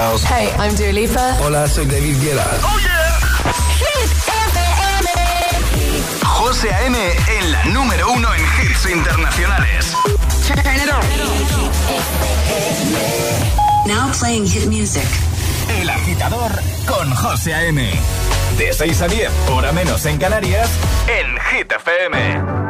Styles. Hey, I'm Dua Lipa. Hola, soy David Guetta. Oh yeah. Hit FM. José A.M. en la número uno en hits internacionales. Turn it on. Now playing hit music. El agitador con José A.M. De 6 a 10, hora menos en Canarias, en Hit FM.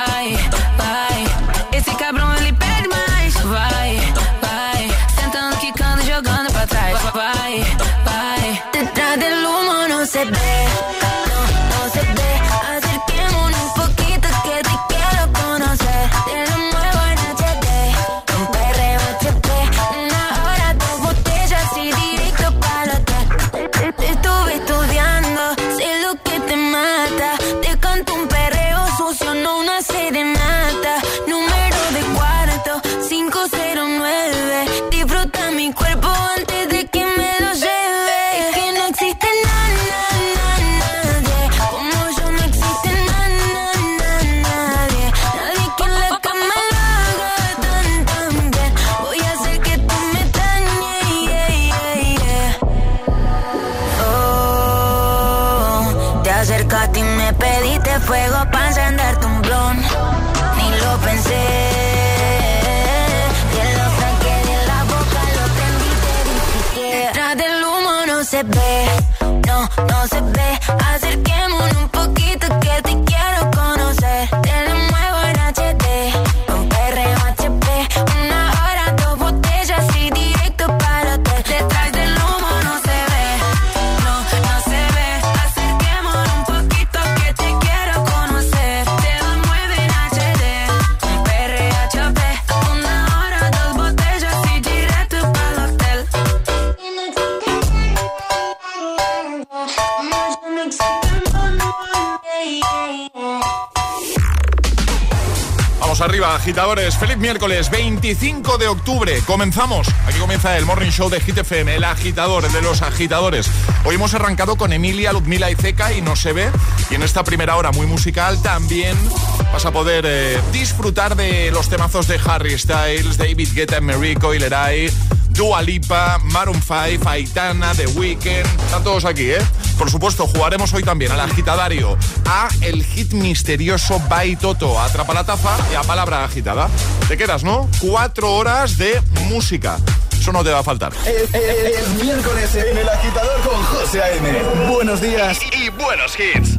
right agitadores. Feliz miércoles 25 de octubre. Comenzamos. Aquí comienza el Morning Show de Hit FM, el agitador, el de los agitadores. Hoy hemos arrancado con Emilia, Ludmila y Zeca y no se ve. Y en esta primera hora muy musical también vas a poder eh, disfrutar de los temazos de Harry Styles, David Guetta, Merico, Ileray, Dua Lipa, Maroon 5, Aitana, The Weeknd. Están todos aquí, ¿eh? Por supuesto, jugaremos hoy también al agitadario, a el hit misterioso by Toto. Atrapa la taza y a palabra agitada. Te quedas, ¿no? Cuatro horas de música. Eso no te va a faltar. Es, es- es miércoles en el agitador con José A.M. Buenos días y, y buenos hits.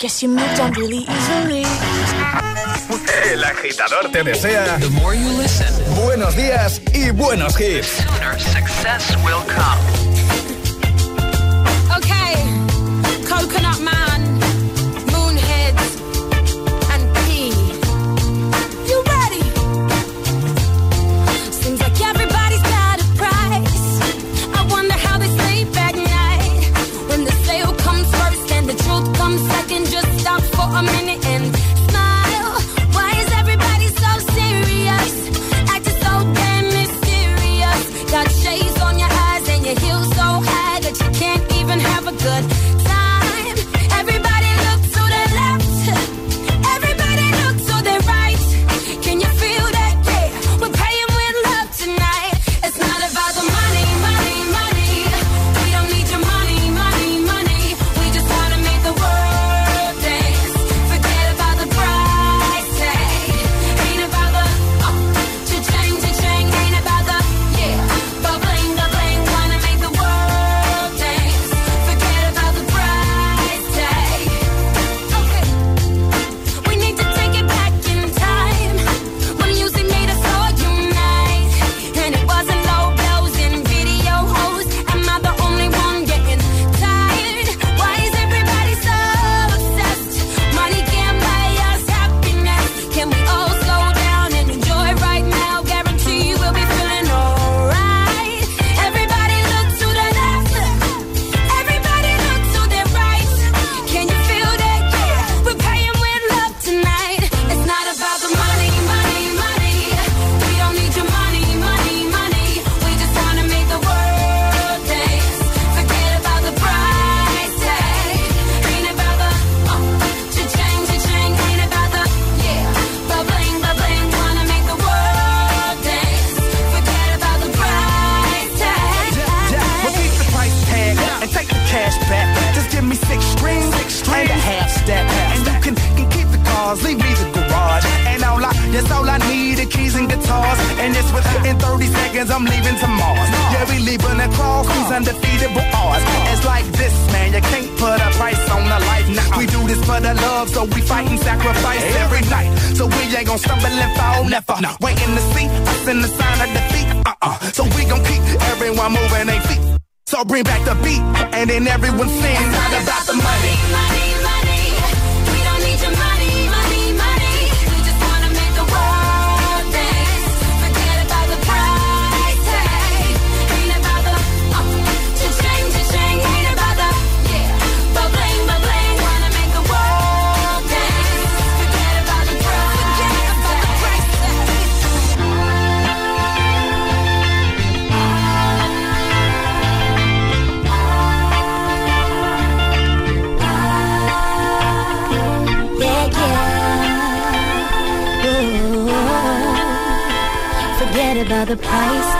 Guess you moved on really easily. El agitador te desea. The more you listen, buenos días y buenos hits. It's all I need are keys and guitars. And it's within 30 seconds I'm leaving to Mars. Yeah, we leaving across these undefeatable odds. It's like this, man. You can't put a price on the life. Nah, we do this for the love, so we fight and sacrifice every night. So we ain't gonna stumble and fall, never. Nah. Waiting to see us in the sign of defeat. Uh-uh. So we gon' keep everyone moving their feet. So bring back the beat, and then everyone sing. It's not about the money. money, money. another place.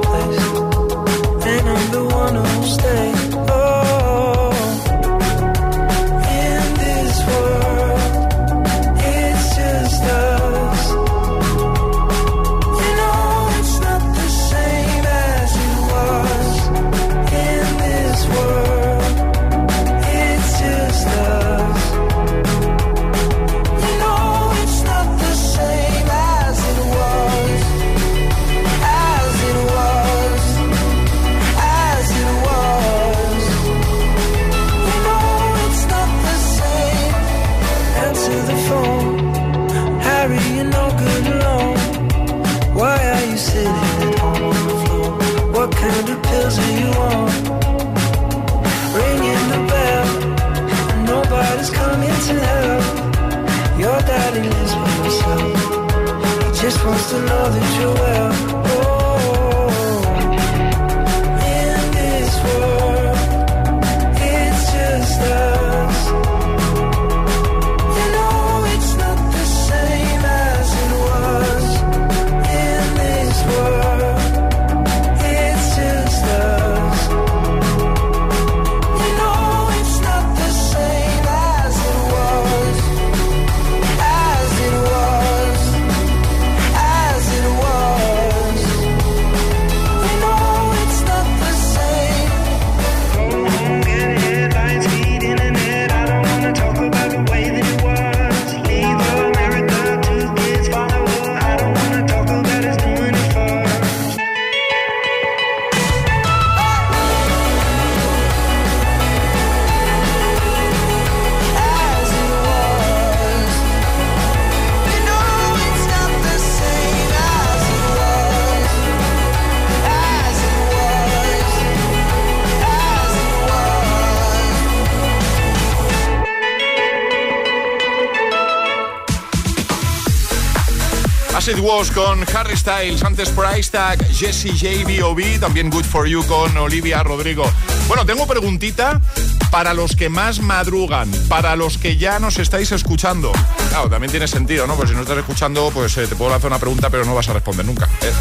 As It Was con Harry Styles, antes Price Tag, Jesse J, B.O.B., también Good For You con Olivia Rodrigo. Bueno, tengo preguntita para los que más madrugan, para los que ya nos estáis escuchando. Claro, también tiene sentido, ¿no? Pues si no estás escuchando, pues eh, te puedo lanzar una pregunta, pero no vas a responder nunca. ¿eh?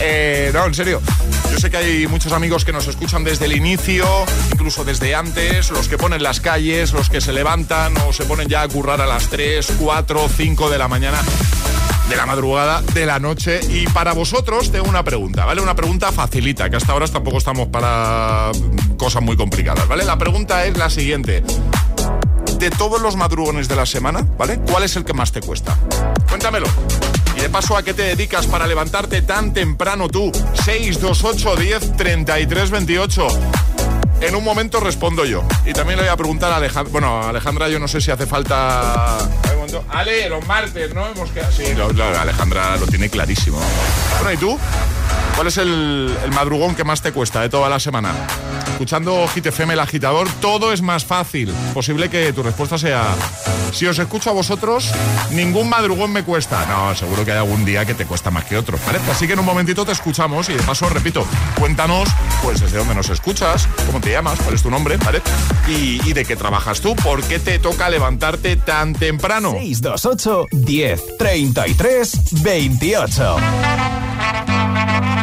Eh, no, en serio. Yo sé que hay muchos amigos que nos escuchan desde el inicio, incluso desde antes, los que ponen las calles, los que se levantan o se ponen ya a currar a las 3, 4, 5 de la mañana de la madrugada, de la noche. Y para vosotros tengo una pregunta, ¿vale? Una pregunta facilita, que hasta ahora tampoco estamos para cosas muy complicadas, ¿vale? La pregunta es la siguiente. De todos los madrugones de la semana, ¿vale? ¿Cuál es el que más te cuesta? Cuéntamelo. Y de paso, ¿a qué te dedicas para levantarte tan temprano tú? 628 10 33 28. En un momento respondo yo. Y también le voy a preguntar a Alejandra. Bueno, Alejandra, yo no sé si hace falta. Ale, los martes, ¿no? Hemos quedado. Sí, Alejandra lo tiene clarísimo. Bueno, ¿y tú? ¿Cuál es el, madrugón que más te cuesta de toda la semana? Escuchando Hit FM, el agitador, todo es más fácil. Posible que tu respuesta sea: Si os escucho a vosotros, ningún madrugón me cuesta. No, seguro que hay algún día que te cuesta más que otro, ¿vale? Así que en un momentito te escuchamos y de paso, repito, cuéntanos, pues desde dónde nos escuchas, cómo te llamas, cuál es tu nombre, ¿vale? Y, y de qué trabajas tú, por qué te toca levantarte tan temprano. 628 10 33 28.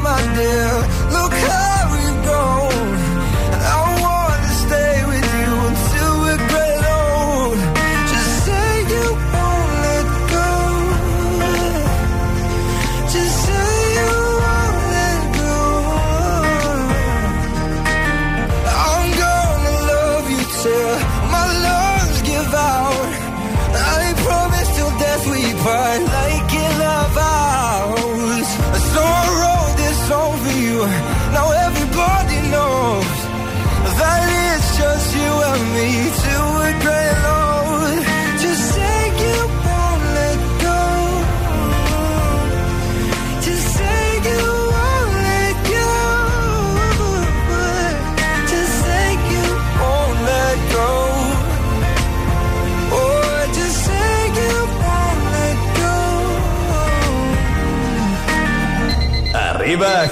my dear.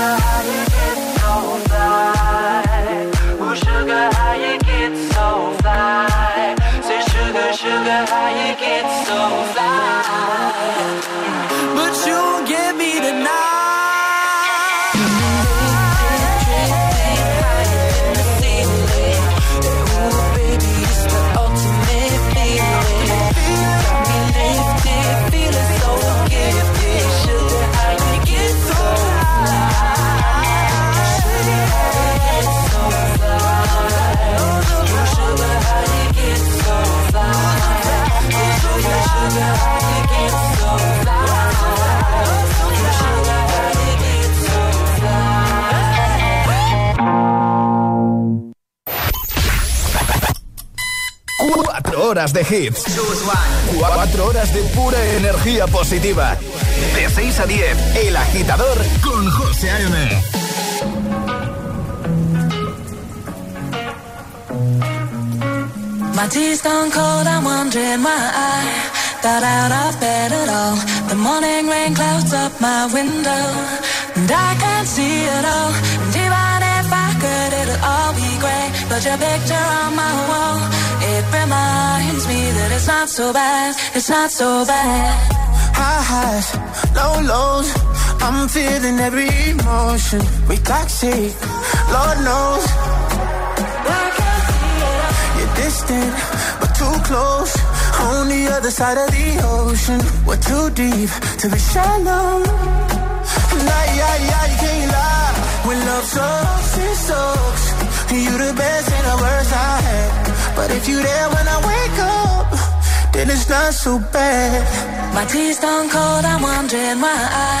my horas de hits. Cuatro horas de pura energía positiva. De 6 a 10, El Agitador con José A.M. My tea's gone cold, I'm wondering why I got out of bed at all. The morning rain clouds up my window, and I can't see it all. And even if I could, it'll all be great. But your picture on my wall, it reminds me that it's not so bad, it's not so bad. High highs, low lows. I'm feeling every emotion. We toxic, Lord knows. You're distant, but too close. On the other side of the ocean, we're too deep to be shallow. Nah, yeah, yeah, you can't lie. When love sucks, it sucks. You're the best and the worst I had. But if you're there when I wake up, then it's not so bad. My tea's stone cold, I'm wondering why I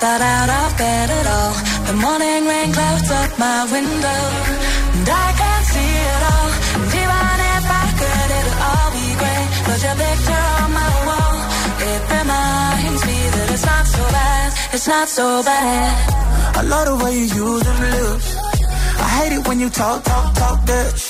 thought out of bed at all. The morning rain clouds up my window, and I can't see it all. And even if I could, it'll all be great. Put your picture on my wall. It reminds me that it's not so bad. It's not so bad. I love the way you use them lips. I hate it when you talk, talk, talk that.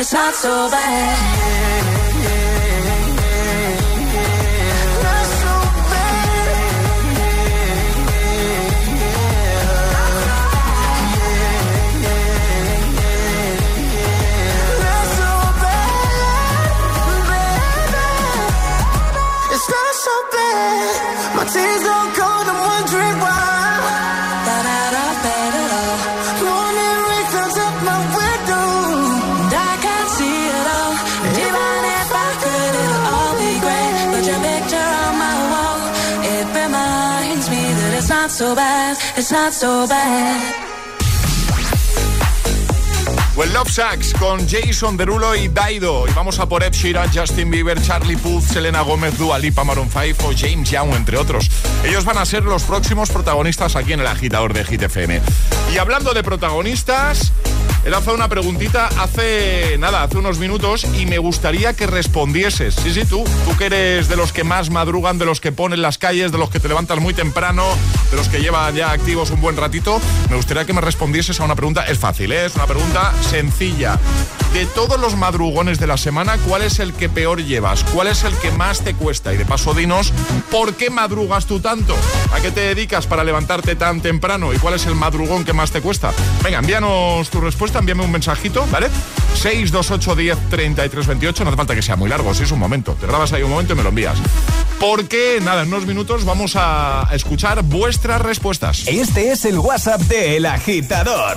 It's not so bad. Tears don't It's not so bad. Well Love Sax con Jason Derulo y Daido. Y vamos a por Ed Sheeran, Justin Bieber, Charlie Puth, Selena Gómez, Dua Lipa, Maroon 5 o James Young, entre otros. Ellos van a ser los próximos protagonistas aquí en el agitador de Hit FM. Y hablando de protagonistas, he lanzado una preguntita hace nada, hace unos minutos y me gustaría que respondieses. Sí, sí, tú, tú que eres de los que más madrugan, de los que ponen las calles, de los que te levantas muy temprano, de los que llevan ya activos un buen ratito, me gustaría que me respondieses a una pregunta. Es fácil, ¿eh? es una pregunta sencilla. De todos los madrugones de la semana, ¿cuál es el que peor llevas? ¿Cuál es el que más te cuesta? Y de paso, dinos, ¿por qué madrugas tú tanto? ¿A qué te dedicas para levantarte tan temprano? ¿Y cuál es el madrugón que más te cuesta? Venga, envíanos tu respuesta, envíame un mensajito, ¿vale? 628 10 33 28, no hace falta que sea muy largo, si es un momento. Te grabas ahí un momento y me lo envías. Porque, nada, en unos minutos vamos a escuchar vuestras respuestas. Este es el WhatsApp de El Agitador.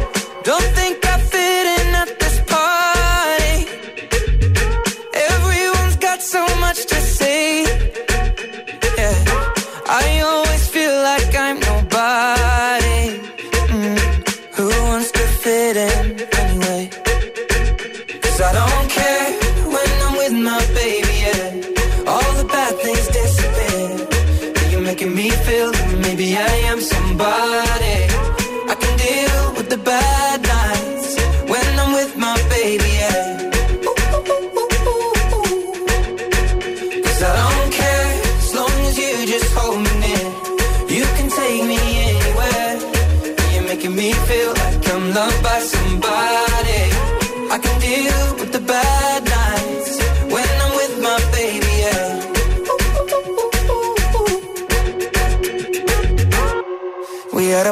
Don't think I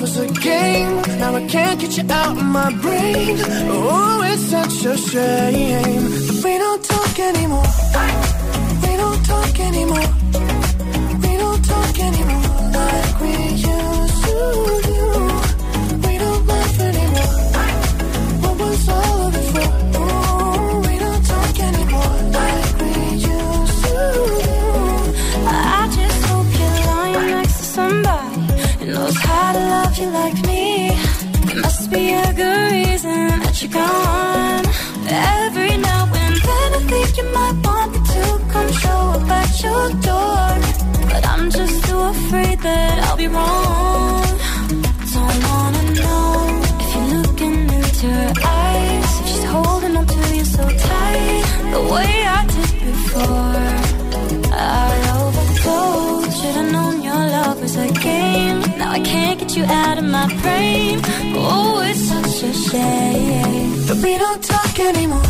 was a game. Now I can't get you out of my brain. Oh, it's such a shame. But we don't talk anymore. We don't talk anymore. anymore.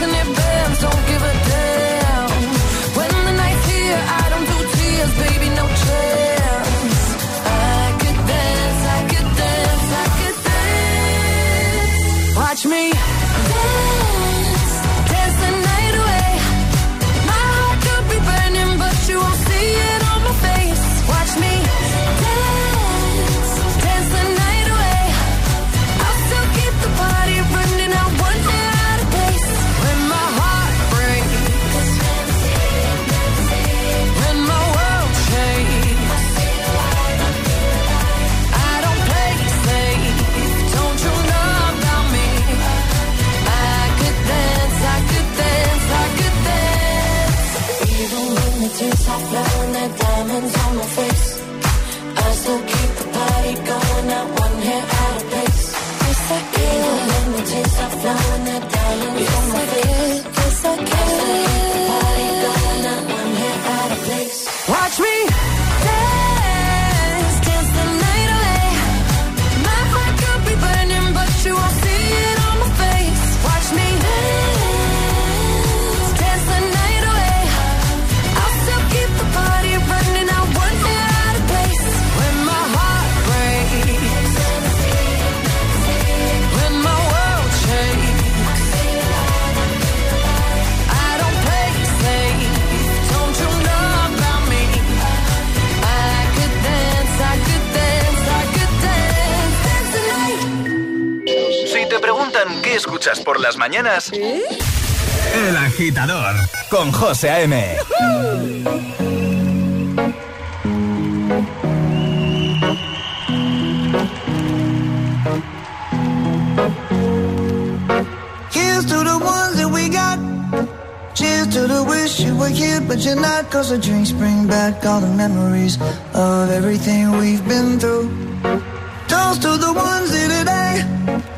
listening. Con José A.M. Here's to the ones that we got. Cheers to the wish you were here, but you're not. Cause the drinks bring back all the memories of everything we've been through. Toast to the ones here today.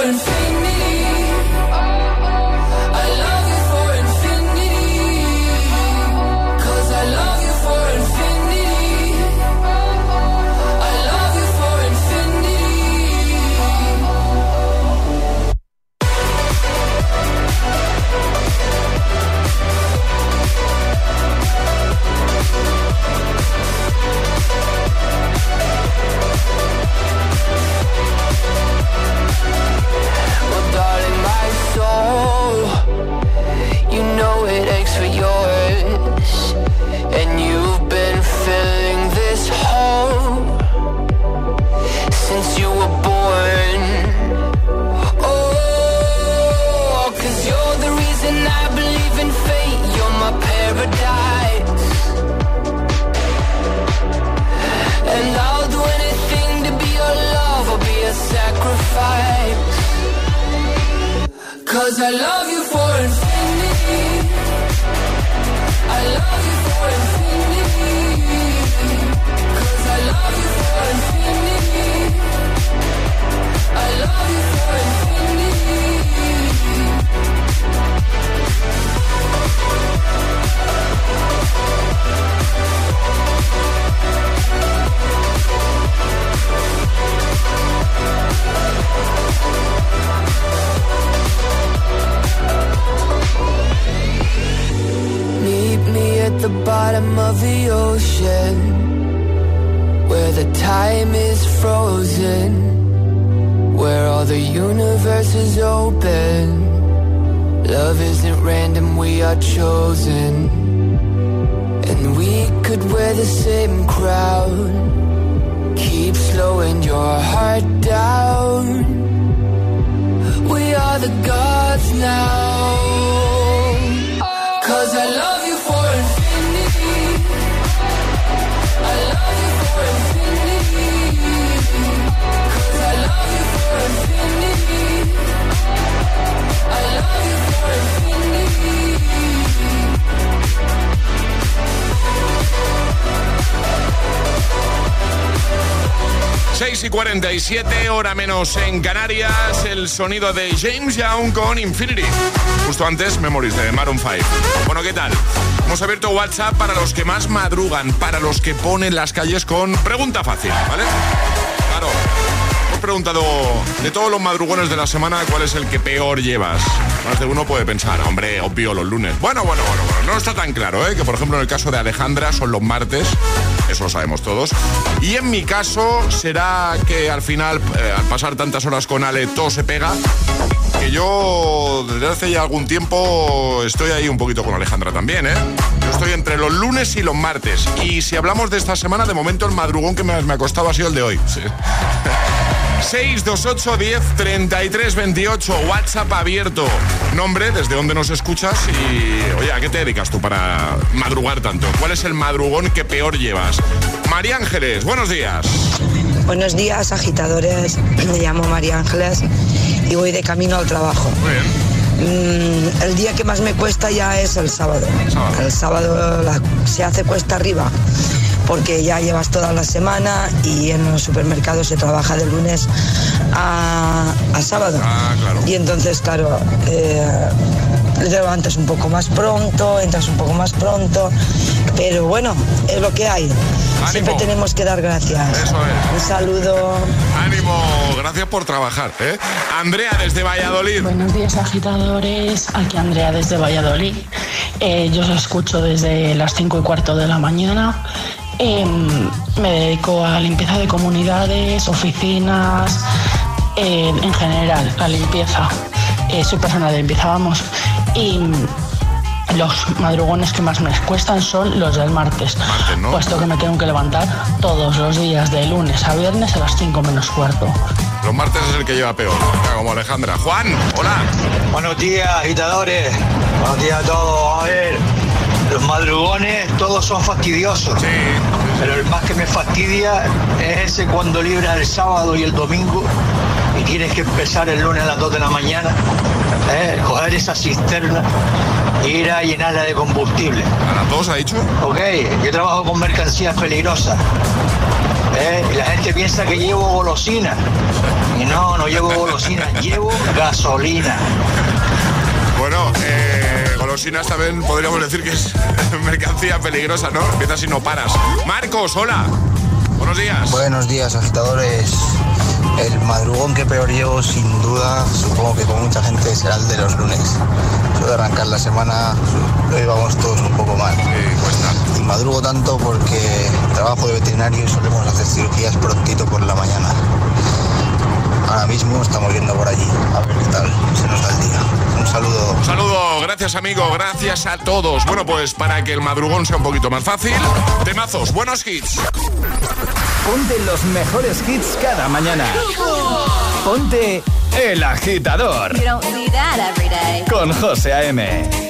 couldn't 47, hora menos en Canarias, el sonido de James Young con Infinity. Justo antes, Memories de Maroon 5. Bueno, ¿qué tal? Hemos abierto WhatsApp para los que más madrugan, para los que ponen las calles con pregunta fácil, ¿vale? Claro. Hemos preguntado de todos los madrugones de la semana cuál es el que peor llevas. Más de uno puede pensar, hombre, obvio los lunes. Bueno, bueno, bueno, bueno. No está tan claro, ¿eh? Que por ejemplo en el caso de Alejandra son los martes. Eso lo sabemos todos. Y en mi caso será que al final, eh, al pasar tantas horas con Ale, todo se pega. que yo desde hace ya algún tiempo estoy ahí un poquito con Alejandra también, ¿eh? Yo estoy entre los lunes y los martes. Y si hablamos de esta semana, de momento el madrugón que me, me ha costado ha sido el de hoy. Sí. 628 10 33 28 WhatsApp abierto. Nombre, desde dónde nos escuchas y, oye, ¿a qué te dedicas tú para madrugar tanto? ¿Cuál es el madrugón que peor llevas? María Ángeles, buenos días. Buenos días, agitadores. Me llamo María Ángeles y voy de camino al trabajo. Mm, el día que más me cuesta ya es el sábado. El sábado la- se hace cuesta arriba porque ya llevas toda la semana y en los supermercados se trabaja de lunes a, a sábado. Y entonces, claro, eh, levantas un poco más pronto, entras un poco más pronto, pero bueno, es lo que hay. Siempre tenemos que dar gracias. Eso es. Un saludo. Ánimo, gracias por trabajar, ¿eh? Andrea, desde Valladolid. Buenos días agitadores, aquí Andrea desde Valladolid. Eh, yo os escucho desde las 5 y cuarto de la mañana. Em, me dedico a limpieza de comunidades, oficinas, eh, en general, a limpieza. Eh, soy persona de limpieza, vamos. Y los madrugones que más me cuestan son los del martes, puesto que me tengo que levantar todos los días de lunes a viernes a las 5 menos cuarto. Los martes es el que lleva peor, como Alejandra. Juan, hola. Buenos días, agitadores. Buenos días a todos. A ver, los madrugones todos son fastidiosos. Pero el más que me fastidia es ese cuando libras el sábado y el domingo y tienes que empezar el lunes a las 2 de la mañana. ¿eh? Coger esa cisterna e ir a llenarla de combustible. ¿A las 2 ha dicho? Ok, yo trabajo con mercancías peligrosas. ¿eh? Y la gente piensa que llevo golosina. Y no, no llevo golosina, llevo gasolina. Bueno, eh, golosinas también podríamos decir que es mercancía peligrosa, ¿no? Empiezas y no paras. Marcos, hola. Buenos días. Buenos días, agitadores. El madrugón que peor llevo, sin duda, supongo que con mucha gente será el de los lunes. Yo de arrancar la semana lo llevamos todos un poco mal. Y madrugo tanto porque trabajo de veterinario y solemos hacer cirugías prontito por la mañana. Ahora mismo estamos yendo por allí, a ver qué tal se nos da el día. Un saludo. Un saludo, gracias amigo, gracias a todos. Bueno, pues para que el madrugón sea un poquito más fácil, temazos, buenos hits. Ponte los mejores hits cada mañana. Ponte El Agitador You don't see that every day. con José A.M.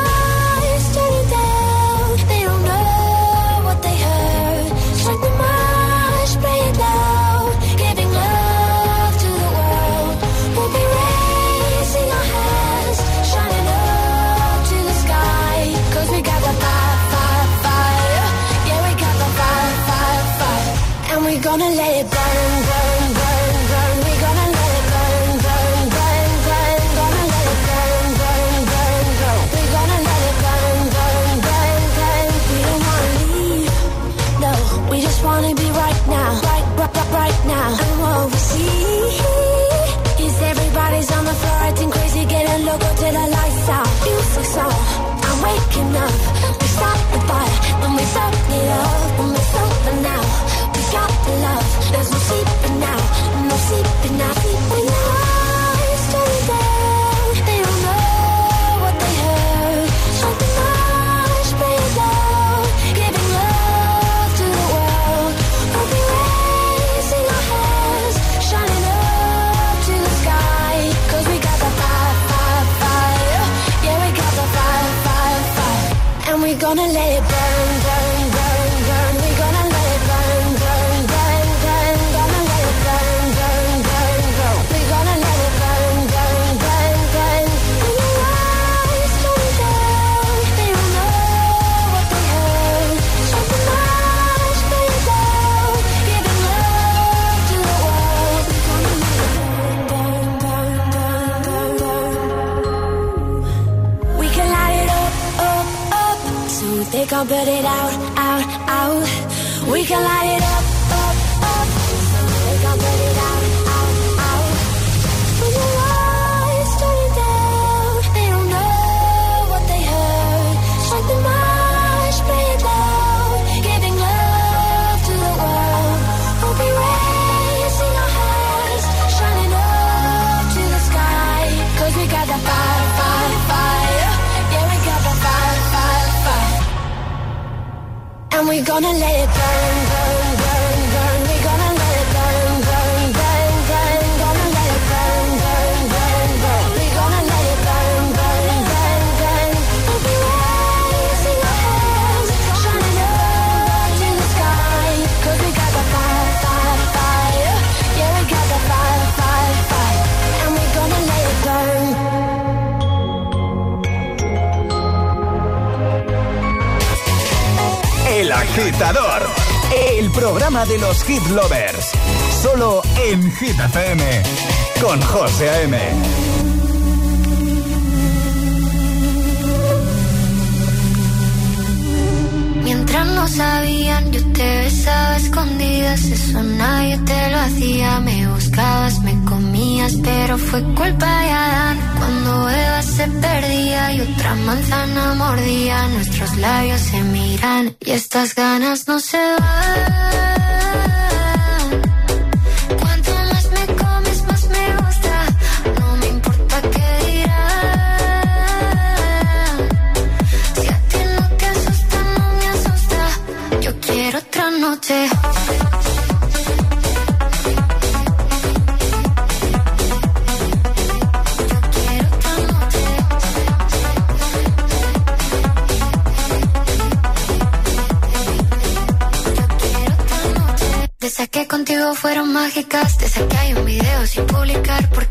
gonna let it burn, can light it up, up, up. I'll put it out, out, out. When your eyes turn down, they don't know what they heard. Something must be loud, giving love to the world. We'll be raising our hands, shining up to the sky. 'Cause we got that fire, fire, fire. Yeah, we got that fire, fire, fire. And we're gonna let it El programa de los hit lovers. Solo en Hit FM, con José A.M. Mientras no sabían, yo te besaba escondidas. Eso nadie te lo hacía. Me buscabas, me comías, pero fue culpa de Adán. Cuando Eva se perdía y otra manzana mordía, nuestros labios se miran y estas ganas no se van. mágicas. Te que hay un video sin publicar porque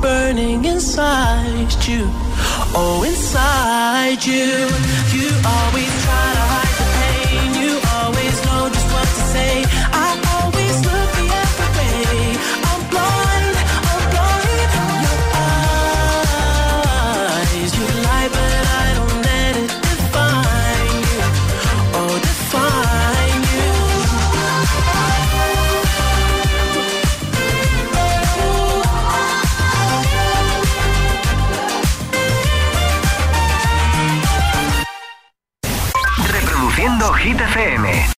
Burning inside you. Oh, inside you. You are.